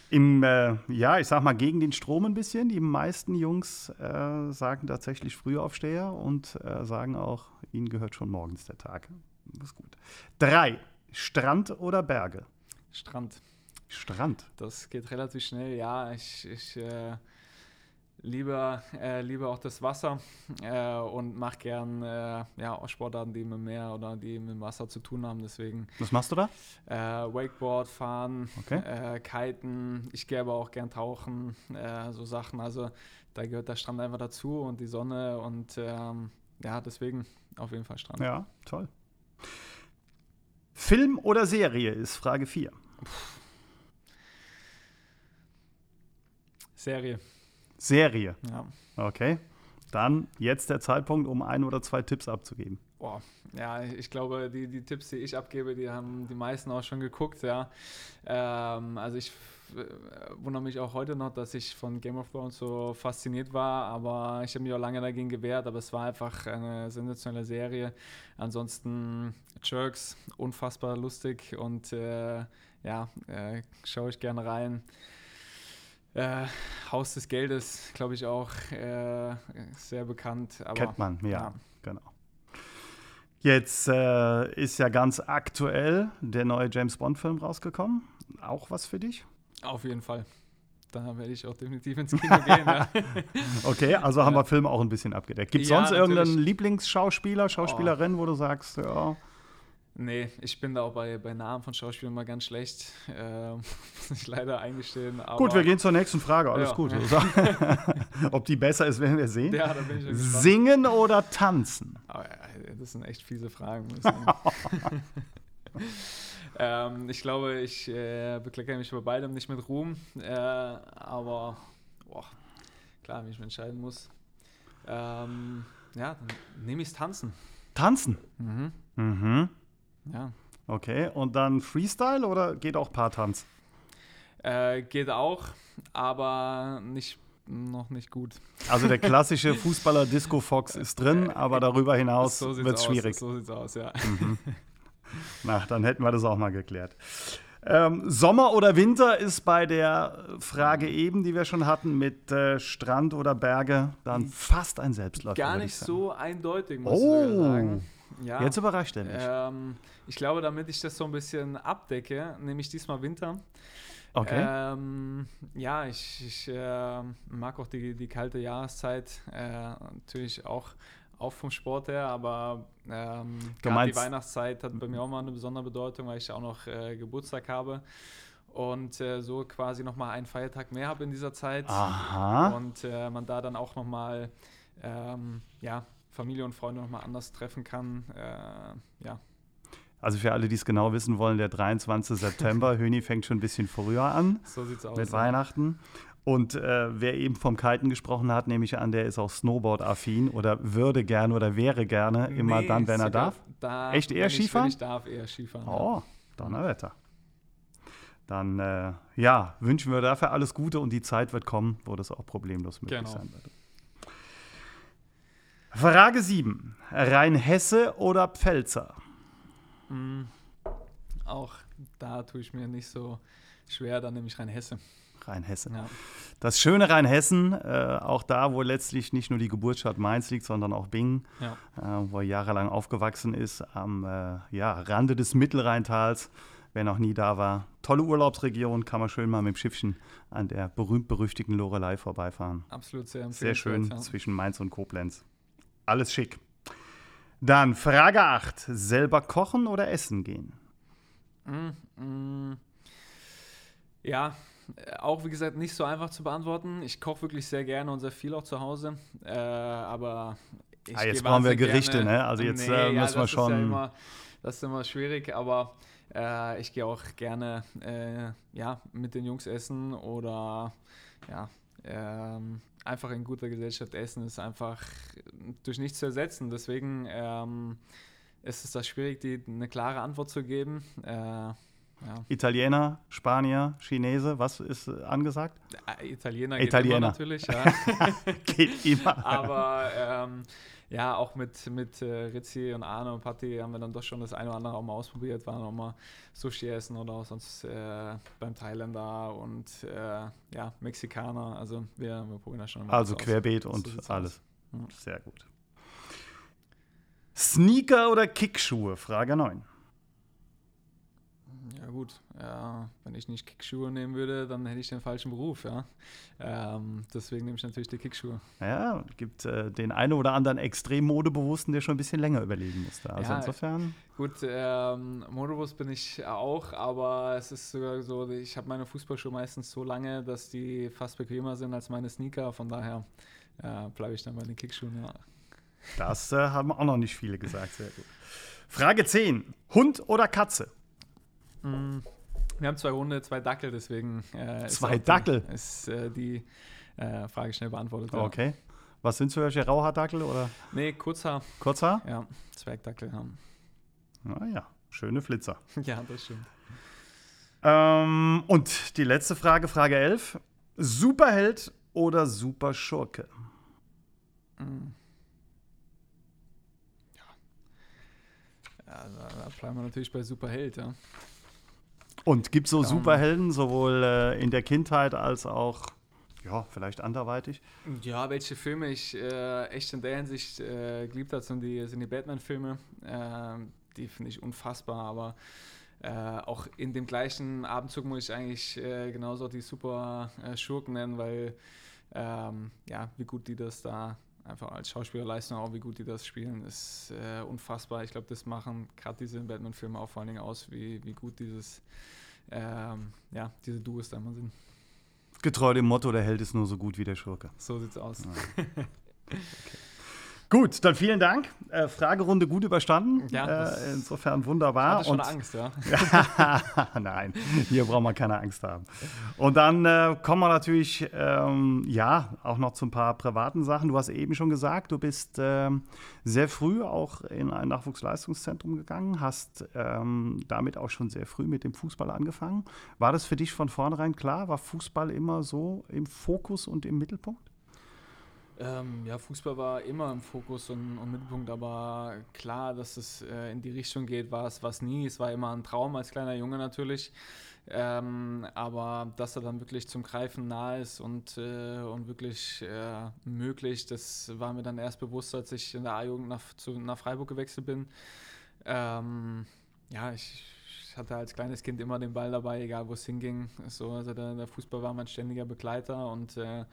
im, äh, ja, ich sag mal, gegen den Strom ein bisschen. Die meisten Jungs äh, sagen tatsächlich Frühaufsteher und äh, sagen auch, ihnen gehört schon morgens der Tag. Das ist gut. Drei. Strand oder Berge? Strand. Strand. Das geht relativ schnell, ja. Ich, ich äh, liebe, äh, liebe auch das Wasser äh, und mache gern äh, ja, Sportarten, die mit Meer oder die mit Wasser zu tun haben. Deswegen. Was machst du da? Äh, Wakeboard fahren, okay. Äh, Kiten. Ich gehe aber auch gern tauchen, äh, so Sachen. Also da gehört der Strand einfach dazu und die Sonne und ähm, ja, deswegen auf jeden Fall Strand. Ja, toll. Film oder Serie ist Frage 4. Serie. Serie. Ja. Okay. Dann jetzt der Zeitpunkt, um ein oder zwei Tipps abzugeben. Boah, ja, ich glaube, die, die Tipps, die ich abgebe, die haben die meisten auch schon geguckt, ja. Ähm, also ich äh, wundere mich auch heute noch, dass ich von Game of Thrones so fasziniert war, aber ich habe mich auch lange dagegen gewehrt, aber es war einfach eine sensationelle Serie. Ansonsten Jerks, unfassbar lustig und äh, ja, äh, schaue ich gerne rein. Äh, Haus des Geldes, glaube ich auch äh, sehr bekannt. Aber, Kennt man, ja, ja. genau. Jetzt äh, ist ja ganz aktuell der neue James Bond-Film rausgekommen. Auch was für dich? Auf jeden Fall. da werde ich auch definitiv ins Kino gehen. Ja. Okay, also haben wir Filme auch ein bisschen abgedeckt. Gibt es Ja, sonst irgendeinen natürlich. Lieblingsschauspieler, Schauspielerin, wo du sagst, ja, Nee, ich bin da auch bei, bei Namen von Schauspielern mal ganz schlecht. Ähm, muss ich leider eingestehen. Aber, gut, wir gehen zur nächsten Frage, alles Ja. gut. Ob die besser ist, werden wir sehen. Ja, da bin ich ja. Singen oder tanzen? Ja, das sind echt fiese Fragen. ähm, ich glaube, ich äh, bekleckere mich bei beidem nicht mit Ruhm. Äh, aber boah, klar, wie ich mich entscheiden muss. Ähm, ja, dann nehme ich Tanzen. Tanzen. Mhm. Mhm. Okay, und dann Freestyle oder geht auch Paartanz? Äh, geht auch, aber nicht, noch nicht gut. Also der klassische Fußballer Disco Fox ist drin, aber darüber hinaus So wird es schwierig. So sieht's aus, ja. Na, dann hätten wir das auch mal geklärt. Ähm, Sommer oder Winter ist bei der Frage eben, die wir schon hatten, mit äh, Strand oder Berge, dann fast ein Selbstläufer. Gar nicht ich so eindeutig, muss ich Oh, sogar sagen. Ja. jetzt überrascht er mich. Ähm, ich glaube, damit ich das so ein bisschen abdecke, nehme ich diesmal Winter. okay. Ähm, ja, ich, ich äh, mag auch die, die kalte Jahreszeit. Äh, natürlich auch, auch vom Sport her, aber ähm, die Weihnachtszeit hat bei mir auch mal eine besondere Bedeutung, weil ich auch noch äh, Geburtstag habe. Und äh, so quasi nochmal einen Feiertag mehr habe in dieser Zeit. Aha. Und äh, man da dann auch nochmal ähm, ja, Familie und Freunde nochmal anders treffen kann. Äh, ja, Also für alle, die es genau wissen wollen, der 23. September, Höni fängt schon ein bisschen früher an so sieht's aus. mit Weihnachten. Und äh, wer eben vom Kiten gesprochen hat, nehme ich an, der ist auch Snowboard-affin oder würde gerne oder wäre gerne immer Nee, dann, wenn er darf. Da, Echt eher ich, Skifahren? Ich darf, eher Skifahren. Oh, Donnerwetter. Dann, äh, ja, wünschen wir dafür alles Gute und die Zeit wird kommen, wo das auch problemlos möglich Genau. sein wird. Frage 7. Rheinhesse oder Pfälzer? Mm, auch da tue ich mir nicht so schwer, dann nehme ich. Rheinhesse. Ja. Das schöne Rheinhessen, äh, auch da, wo letztlich nicht nur die Geburtsstadt Mainz liegt, sondern auch Bingen, Ja. äh, wo er jahrelang aufgewachsen ist, am äh, ja, Rande des Mittelrheintals. Wer noch nie da war, tolle Urlaubsregion, kann man schön mal mit dem Schiffchen an der berühmt-berüchtigten Lorelei vorbeifahren. Absolut sehr Sehr schön empfehlenswert, Ja. zwischen Mainz und Koblenz. Alles schick. Dann Frage 8. Selber kochen oder essen gehen? Mm, mm. Ja, äh, auch wie gesagt nicht so einfach zu beantworten. Ich koche wirklich sehr gerne und sehr viel auch zu Hause. Äh, aber ich Ah, jetzt brauchen wir Gerichte, gerne- ne? Also jetzt, äh, ja, müssen wir das schon- Ist ja immer, das ist immer schwierig, aber äh, ich gehe auch gerne äh, ja, mit den Jungs essen oder ja, ähm, einfach in guter Gesellschaft essen ist einfach durch nichts zu ersetzen. Deswegen ähm, ist es da schwierig, die, eine klare Antwort zu geben. Äh, ja. Italiener, Spanier, Chinese, was ist angesagt? Äh, Italiener, Italiener. natürlich, ja. Geht immer. Aber ähm, ja, auch mit, mit äh, Rizzi und Arne und Patti haben wir dann doch schon das eine oder andere auch mal ausprobiert, waren auch mal Sushi essen oder auch sonst äh, beim Thailänder und äh, ja, Mexikaner. Also wir, wir probieren das schon mal Also aus. querbeet So und alles. aus. Sehr gut. Sneaker oder Kickschuhe? Frage 9. Ja gut, ja, wenn ich nicht Kickschuhe nehmen würde, dann hätte ich den falschen Beruf, ja. Ähm, deswegen nehme ich natürlich die Kickschuhe. Ja, gibt äh, den einen oder anderen extrem modebewussten, der schon ein bisschen länger überlegen musste. Also Ja, insofern. Gut, ähm, Modebus bin ich auch, aber es ist sogar so, ich habe meine Fußballschuhe meistens so lange, dass die fast bequemer sind als meine Sneaker. Von daher äh, bleibe ich dann bei den Kickschuhen. Ja. Das äh, haben auch noch nicht viele gesagt. Sehr gut. Frage 10. Hund oder Katze? Wir haben zwei Hunde, zwei Dackel, deswegen äh, ist Zwei die- Dackel? ist äh, die äh, Frage schnell beantwortet. Ja. Okay. Was sind für welche Rauhaardackel oder Nee, Kurzhaar, Kurzhaar? ja, Zwergdackel haben. Naja, schöne Flitzer. ja, das stimmt. Ähm, und die letzte Frage, Frage 11. Superheld oder Superschurke? Mm. Ja, da, da bleiben wir natürlich bei Superheld, ja. Und gibt es so Ähm. Superhelden, sowohl äh, in der Kindheit als auch, ja, vielleicht anderweitig? Ja, welche Filme ich äh, echt in der Hinsicht äh, geliebt habe, sind die, sind die Batman-Filme. Ähm, die finde ich unfassbar, aber äh, auch in dem gleichen Abendzug muss ich eigentlich äh, genauso die super äh, Schurken nennen, weil ähm, ja, wie gut die das da einfach als Schauspielerleistung auch, wie gut die das spielen, ist äh, unfassbar. Ich glaube, das machen gerade diese Batman-Filme auch vor allen Dingen aus, wie, wie gut dieses, ähm, ja, diese Duos da immer sind. Getreu dem Motto, der Held ist nur so gut wie der Schurke. So sieht's aus. Ja. okay. Gut, dann vielen Dank. Äh, Fragerunde gut überstanden. Ja, äh, insofern wunderbar. Ich hatte schon Und, Angst, ja. Nein, hier braucht man keine Angst haben. Und dann äh, kommen wir natürlich, ähm, ja, auch noch zu ein paar privaten Sachen. Du hast eben schon gesagt, du bist ähm, sehr früh auch in ein Nachwuchsleistungszentrum gegangen, hast ähm, damit auch schon sehr früh mit dem Fußball angefangen. War das für dich von vornherein klar? War Fußball immer so im Fokus und im Mittelpunkt? Ähm, ja, Fußball war immer im Fokus und, und Mittelpunkt, aber klar, dass es äh, in die Richtung geht, war es was nie. Es war immer ein Traum als kleiner Junge natürlich. Ähm, aber dass er dann wirklich zum Greifen nahe ist und, äh, und wirklich äh, möglich, das war mir dann erst bewusst, als ich in der A-Jugend nach, nach Freiburg gewechselt bin. Ähm, ja, ich, ich, hatte als kleines Kind immer den Ball dabei, egal wo es hinging. So, also der, der, Fußball war mein ständiger Begleiter und äh,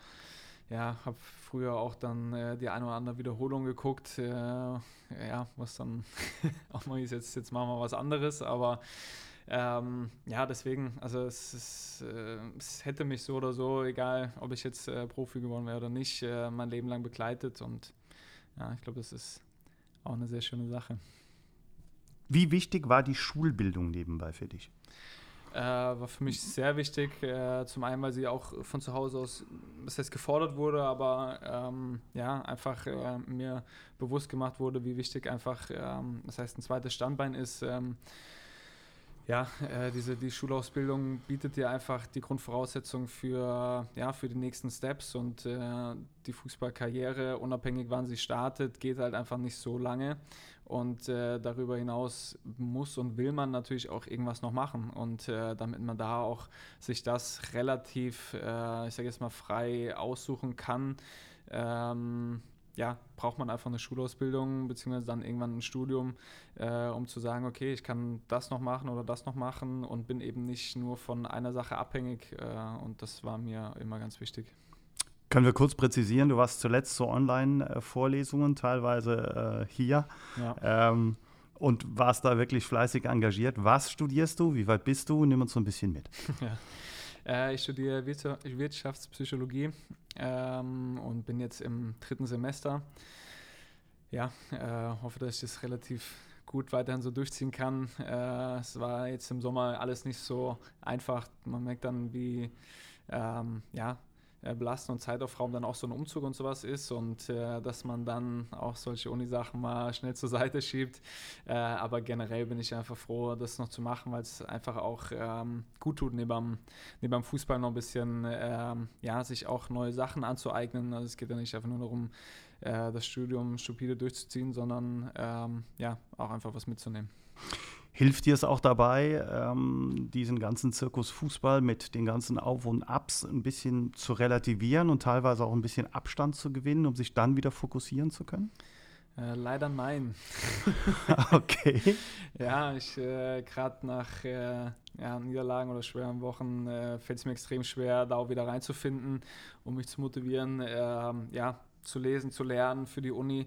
ja, habe früher auch dann äh, die eine oder andere Wiederholung geguckt. Äh, ja, was dann auch mal ist, jetzt, jetzt machen wir was anderes, aber ähm, ja, deswegen, also es, ist, äh, es, hätte mich so oder so, egal ob ich jetzt äh, Profi geworden wäre oder nicht, äh, mein Leben lang begleitet und ja, ich glaube, das ist auch eine sehr schöne Sache. Wie wichtig war die Schulbildung nebenbei für dich? Äh, war für mich sehr wichtig. Äh, zum einen, weil sie auch von zu Hause aus, was heißt gefordert wurde, aber ähm, ja, einfach äh, mir bewusst gemacht wurde, wie wichtig einfach, ähm, das heißt, ein zweites Standbein ist. Ähm, ja, äh, diese die Schulausbildung bietet dir einfach die Grundvoraussetzung für, ja, für die nächsten Steps und äh, die Fußballkarriere, unabhängig wann sie startet, geht halt einfach nicht so lange. Und äh, darüber hinaus muss und will man natürlich auch irgendwas noch machen. Und äh, damit man da auch sich das relativ, äh, ich sage jetzt mal, frei aussuchen kann, ähm, ja, braucht man einfach eine Schulausbildung beziehungsweise dann irgendwann ein Studium, äh, um zu sagen, okay, ich kann das noch machen oder das noch machen und bin eben nicht nur von einer Sache abhängig. Äh, und das war mir immer ganz wichtig. Können wir kurz präzisieren, du warst zuletzt zu Online-Vorlesungen, teilweise äh, hier. Ja. Ähm, und warst da wirklich fleißig engagiert. Was studierst du? Wie weit bist du? Nimm uns so ein bisschen mit. Ja. Äh, ich studiere Wirtschaftspsychologie ähm, und bin jetzt im dritten Semester. Ja, äh, hoffe, dass ich das relativ gut weiterhin so durchziehen kann. Äh, es war jetzt im Sommer alles nicht so einfach. Man merkt dann, wie ähm, ja, belastend und Zeitaufraum dann auch so ein Umzug und sowas ist und äh, dass man dann auch solche Uni-Sachen mal schnell zur Seite schiebt. Äh, aber generell bin ich einfach froh, das noch zu machen, weil es einfach auch ähm, gut tut, neben, neben dem Fußball noch ein bisschen, ähm, ja, sich auch neue Sachen anzueignen. Also es geht ja nicht einfach nur darum, äh, das Studium stupide durchzuziehen, sondern ähm, ja, auch einfach was mitzunehmen. Hilft dir es auch dabei, ähm, diesen ganzen Zirkus Fußball mit den ganzen Auf- und Abs ein bisschen zu relativieren und teilweise auch ein bisschen Abstand zu gewinnen, um sich dann wieder fokussieren zu können? Äh, leider nein. okay. ja, ich äh, gerade nach äh, ja, Niederlagen oder schweren Wochen äh, fällt es mir extrem schwer, da auch wieder reinzufinden, um mich zu motivieren. Ähm, ja, zu lesen, zu lernen für die Uni.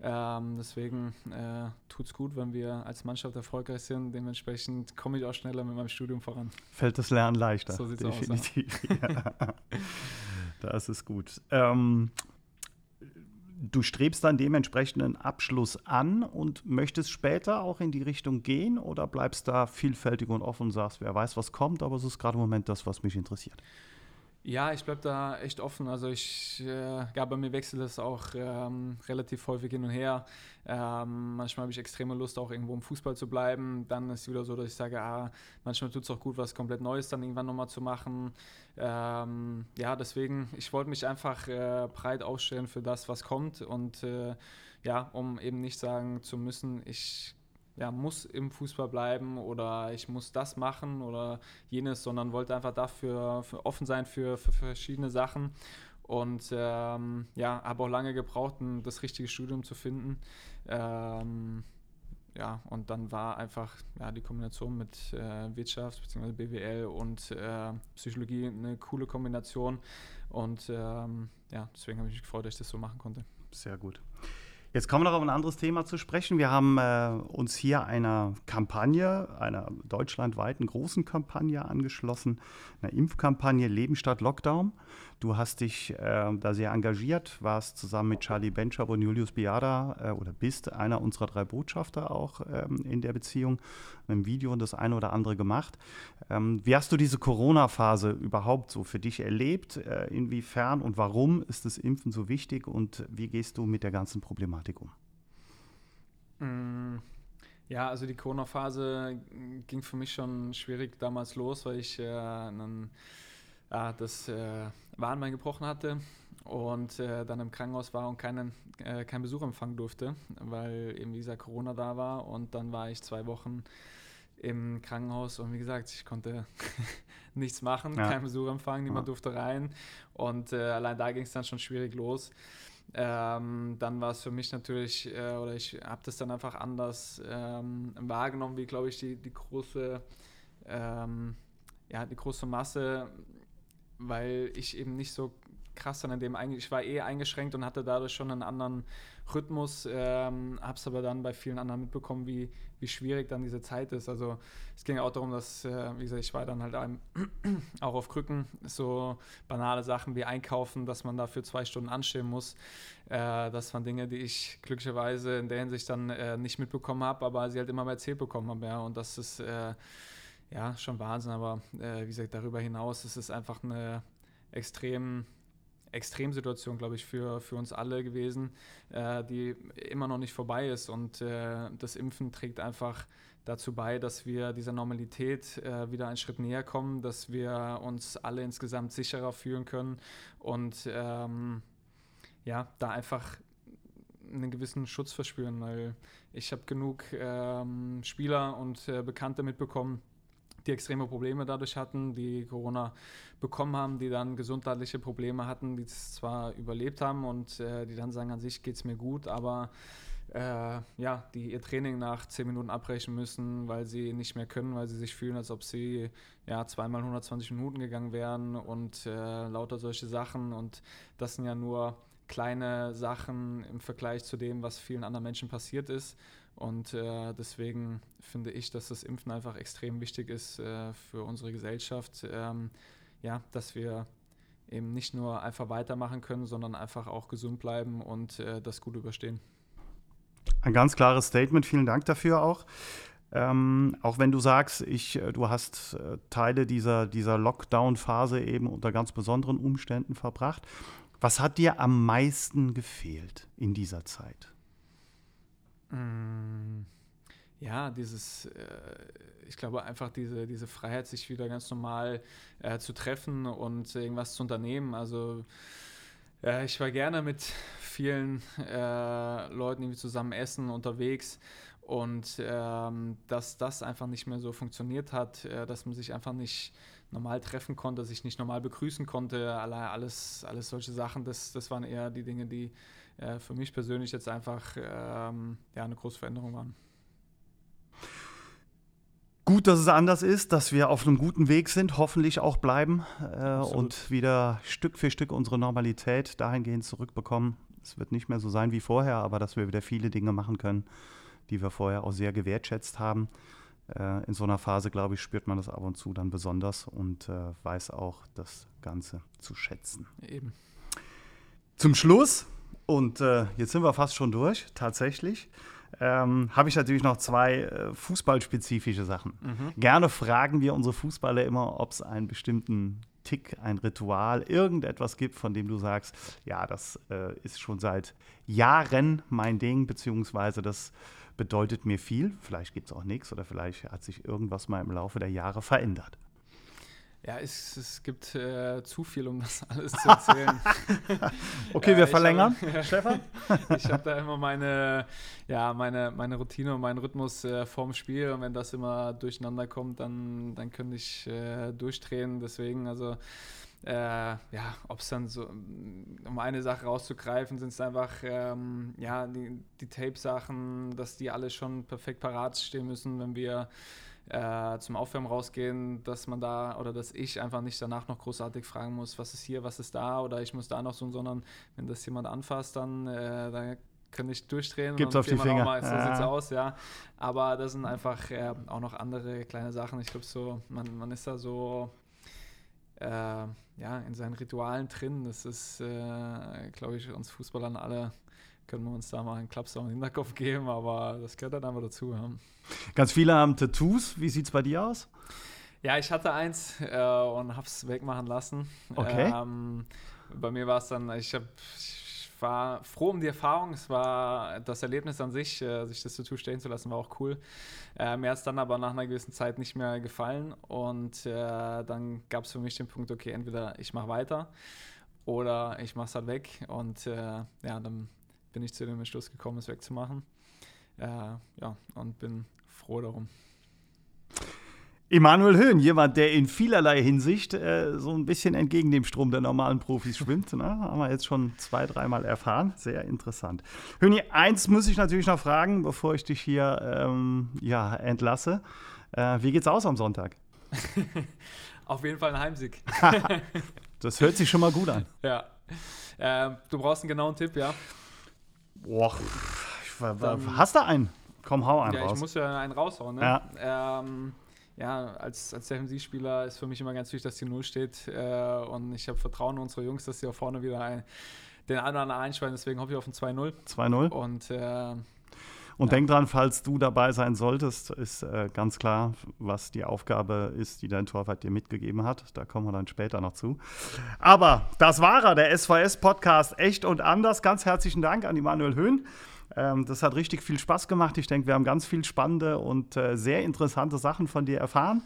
Ähm, deswegen äh, tut es gut, wenn wir als Mannschaft erfolgreich sind. Dementsprechend komme ich auch schneller mit meinem Studium voran. Fällt das Lernen leichter. So sieht es Definitiv. aus. Ja. das ist gut. Ähm, du strebst dann dementsprechend einen Abschluss an und möchtest später auch in die Richtung gehen oder bleibst da vielfältig und offen und sagst, wer weiß, was kommt, aber es ist gerade im Moment das, was mich interessiert. Ja, ich bleibe da echt offen. Also ich, äh, ja, bei mir wechselt es auch ähm, relativ häufig hin und her. Ähm, manchmal habe ich extreme Lust, auch irgendwo im Fußball zu bleiben. Dann ist es wieder so, dass ich sage, ah, manchmal tut es auch gut, was komplett Neues dann irgendwann nochmal zu machen. Ähm, ja, deswegen, ich wollte mich einfach äh, breit aufstellen für das, was kommt. Und äh, ja, um eben nicht sagen zu müssen, ich ja, muss im Fußball bleiben oder ich muss das machen oder jenes, sondern wollte einfach dafür offen sein für, für verschiedene Sachen. Und ähm, ja, habe auch lange gebraucht, um das richtige Studium zu finden. Ähm, ja, und dann war einfach ja, die Kombination mit äh, Wirtschaft bzw. BWL und äh, Psychologie eine coole Kombination. Und ähm, ja, deswegen habe ich mich gefreut, dass ich das so machen konnte. Sehr gut. Jetzt kommen wir noch auf ein anderes Thema zu sprechen. Wir haben äh, uns hier einer Kampagne, einer deutschlandweiten großen Kampagne angeschlossen, einer Impfkampagne Leben statt Lockdown. Du hast dich äh, da sehr engagiert, warst zusammen mit Charlie Benchop und Julius Biada äh, oder bist einer unserer drei Botschafter auch ähm, in der Beziehung, dem Video und das eine oder andere gemacht. Ähm, wie hast du diese Corona-Phase überhaupt so für dich erlebt? Äh, inwiefern und warum ist das Impfen so wichtig und wie gehst du mit der ganzen Problematik um? Mm. Ja, also die Corona-Phase ging für mich schon schwierig damals los, weil ich äh, einen ja, das äh, Warnbein gebrochen hatte und äh, dann im Krankenhaus war und keinen, äh, keinen Besuch empfangen durfte, weil eben dieser Corona da war. Und dann war ich zwei Wochen im Krankenhaus und wie gesagt, ich konnte nichts machen, ja. keinen Besuch empfangen, niemand ja. durfte rein. Und äh, allein da ging es dann schon schwierig los. Ähm, dann war es für mich natürlich, äh, oder ich habe das dann einfach anders ähm, wahrgenommen, wie glaube ich die, die große, ähm, ja, die große Masse weil ich eben nicht so krass dann in dem, ich war eh eingeschränkt und hatte dadurch schon einen anderen Rhythmus, ähm, es aber dann bei vielen anderen mitbekommen, wie, wie schwierig dann diese Zeit ist. Also es ging auch darum, dass, äh, wie gesagt, ich war dann halt einem, auch auf Krücken, so banale Sachen wie Einkaufen, dass man dafür zwei Stunden anstehen muss. Äh, das waren Dinge, die ich glücklicherweise in der Hinsicht dann äh, nicht mitbekommen habe, aber sie halt immer mehr erzählt bekommen habe. Ja. Und das ist äh, ja, schon Wahnsinn, aber äh, wie gesagt, darüber hinaus ist es einfach eine extrem Extremsituation, glaube ich, für, für uns alle gewesen, äh, die immer noch nicht vorbei ist. Und äh, das Impfen trägt einfach dazu bei, dass wir dieser Normalität äh, wieder einen Schritt näher kommen, dass wir uns alle insgesamt sicherer fühlen können und ähm, ja, da einfach einen gewissen Schutz verspüren, weil ich habe genug ähm, Spieler und äh, Bekannte mitbekommen, die extreme Probleme dadurch hatten, die Corona bekommen haben, die dann gesundheitliche Probleme hatten, die es zwar überlebt haben und äh, die dann sagen, an sich geht es mir gut, aber äh, ja, die ihr Training nach zehn Minuten abbrechen müssen, weil sie nicht mehr können, weil sie sich fühlen, als ob sie ja zweimal 120 Minuten gegangen wären und äh, lauter solche Sachen. Und das sind ja nur kleine Sachen im Vergleich zu dem, was vielen anderen Menschen passiert ist. Und äh, deswegen finde ich, dass das Impfen einfach extrem wichtig ist äh, für unsere Gesellschaft. Ähm, ja, dass wir eben nicht nur einfach weitermachen können, sondern einfach auch gesund bleiben und äh, das gut überstehen. Ein ganz klares Statement, vielen Dank dafür auch. Ähm, auch wenn du sagst, ich, äh, du hast äh, Teile dieser, dieser Lockdown-Phase eben unter ganz besonderen Umständen verbracht. Was hat dir am meisten gefehlt in dieser Zeit? Mm, ja, dieses, äh, ich glaube einfach diese, diese Freiheit, sich wieder ganz normal äh, zu treffen und irgendwas zu unternehmen. Also äh, ich war gerne mit vielen äh, Leuten irgendwie zusammen essen, unterwegs und ähm, dass das einfach nicht mehr so funktioniert hat, äh, dass man sich einfach nicht normal treffen konnte, sich nicht normal begrüßen konnte, alles, alles solche Sachen, das, das waren eher die Dinge, die äh, für mich persönlich jetzt einfach ähm, ja, eine große Veränderung waren. Gut, dass es anders ist, dass wir auf einem guten Weg sind, hoffentlich auch bleiben äh, und wieder Stück für Stück unsere Normalität dahingehend zurückbekommen. Es wird nicht mehr so sein wie vorher, aber dass wir wieder viele Dinge machen können, die wir vorher auch sehr gewertschätzt haben. Äh, in so einer Phase, glaube ich, spürt man das ab und zu dann besonders und äh, weiß auch das Ganze zu schätzen. Eben. Zum Schluss und äh, jetzt sind wir fast schon durch, tatsächlich. Ähm, habe ich natürlich noch zwei äh, fußballspezifische Sachen. Mhm. Gerne fragen wir unsere Fußballer immer, ob es einen bestimmten Tick, ein Ritual, irgendetwas gibt, von dem du sagst, ja, das äh, ist schon seit Jahren mein Ding, beziehungsweise das bedeutet mir viel. Vielleicht gibt es auch nichts oder vielleicht hat sich irgendwas mal im Laufe der Jahre verändert. Ja, es, es gibt äh, zu viel, um das alles zu erzählen. okay, wir verlängern. Hab, Stefan? ich habe da immer meine, ja, meine, meine Routine und meinen Rhythmus äh, vorm Spiel und wenn das immer durcheinander kommt, dann, dann könnte ich äh, durchdrehen. Deswegen, also äh, ja, ob es dann so, um eine Sache rauszugreifen, sind es einfach, ähm, ja, die, die Tape-Sachen, dass die alle schon perfekt parat stehen müssen, wenn wir äh, zum Aufwärmen rausgehen, dass man da oder dass ich einfach nicht danach noch großartig fragen muss, was ist hier, was ist da oder ich muss da noch so, sondern wenn das jemand anfasst, dann äh, da kann ich durchdrehen. Gibt's auf die Finger. Mal, so ja. sieht's aus, ja. Aber das sind einfach äh, auch noch andere kleine Sachen. Ich glaube so, man, man ist da so äh, ja, in seinen Ritualen drin. Das ist, äh, glaube ich, uns Fußballern alle können wir uns da mal einen Klaps auf den Hinterkopf geben, aber das gehört dann einfach dazu. Ja. Ganz viele haben Tattoos. Wie sieht es bei dir aus? Ja, ich hatte eins äh, und habe es wegmachen lassen. Okay. Ähm, bei mir war es dann, ich, hab, ich war froh um die Erfahrung. Es war das Erlebnis an sich, äh, sich das Tattoo stehen zu lassen, war auch cool. Äh, mir hat es dann aber nach einer gewissen Zeit nicht mehr gefallen und äh, dann gab es für mich den Punkt, okay, entweder ich mache weiter oder ich mache es halt weg und äh, ja, dann bin ich zu dem Entschluss gekommen, es wegzumachen. Äh, ja, und bin froh darum. Emanuel Höhn, jemand, der in vielerlei Hinsicht äh, so ein bisschen entgegen dem Strom der normalen Profis schwimmt. Ne? Haben wir jetzt schon zwei, dreimal erfahren. Sehr interessant. Höhni, eins muss ich natürlich noch fragen, bevor ich dich hier ähm, ja, entlasse. Äh, wie geht's aus am Sonntag? Auf jeden Fall ein Heimsieg. das hört sich schon mal gut an. Ja. Äh, du brauchst einen genauen Tipp, ja? Boah, hast du einen? Komm, hau einen ja, raus. Ich muss ja einen raushauen, ne? Ja. Ähm, ja, als, als Defensivspieler ist für mich immer ganz wichtig, dass die Null steht. Äh, und ich habe Vertrauen in unsere Jungs, dass sie auch vorne wieder ein, den anderen einschweigen. Deswegen hoffe ich auf ein 2-0. 2-0. Und äh, und ja. denk dran, falls du dabei sein solltest, ist äh, ganz klar, was die Aufgabe ist, die dein Torwart dir mitgegeben hat. Da kommen wir dann später noch zu. Aber das war er, der SVS-Podcast Echt und Anders. Ganz herzlichen Dank an Immanuel Höhn. Ähm, das hat richtig viel Spaß gemacht. Ich denke, wir haben ganz viel spannende und äh, sehr interessante Sachen von dir erfahren.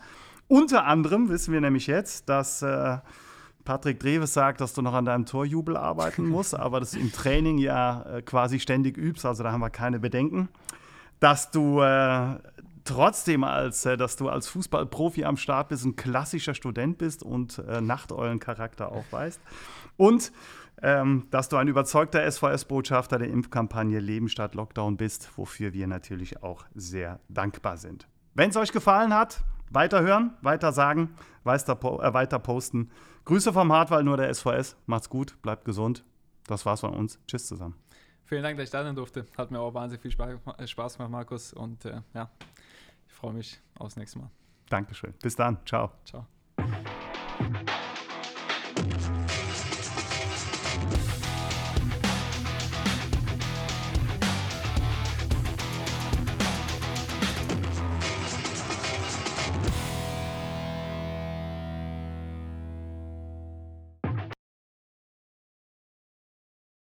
Unter anderem wissen wir nämlich jetzt, dass äh, Patrick Dreves sagt, dass du noch an deinem Torjubel arbeiten musst, aber das im Training ja äh, quasi ständig übst, also da haben wir keine Bedenken. Dass du äh, trotzdem als, äh, dass du als Fußballprofi am Start bist, ein klassischer Student bist und äh, Nachteulencharakter aufweist. Und ähm, dass du ein überzeugter SVS-Botschafter der Impfkampagne Leben statt Lockdown bist, wofür wir natürlich auch sehr dankbar sind. Wenn es euch gefallen hat, weiterhören, weiter sagen, weiter, äh, weiter posten. Grüße vom Hartwall, nur der SVS. Macht's gut, bleibt gesund. Das war's von uns. Tschüss zusammen. Vielen Dank, dass ich da sein durfte. Hat mir auch wahnsinnig viel Spaß gemacht, Markus. Und äh, ja, ich freue mich aufs nächste Mal. Dankeschön. Bis dann. Ciao. Ciao.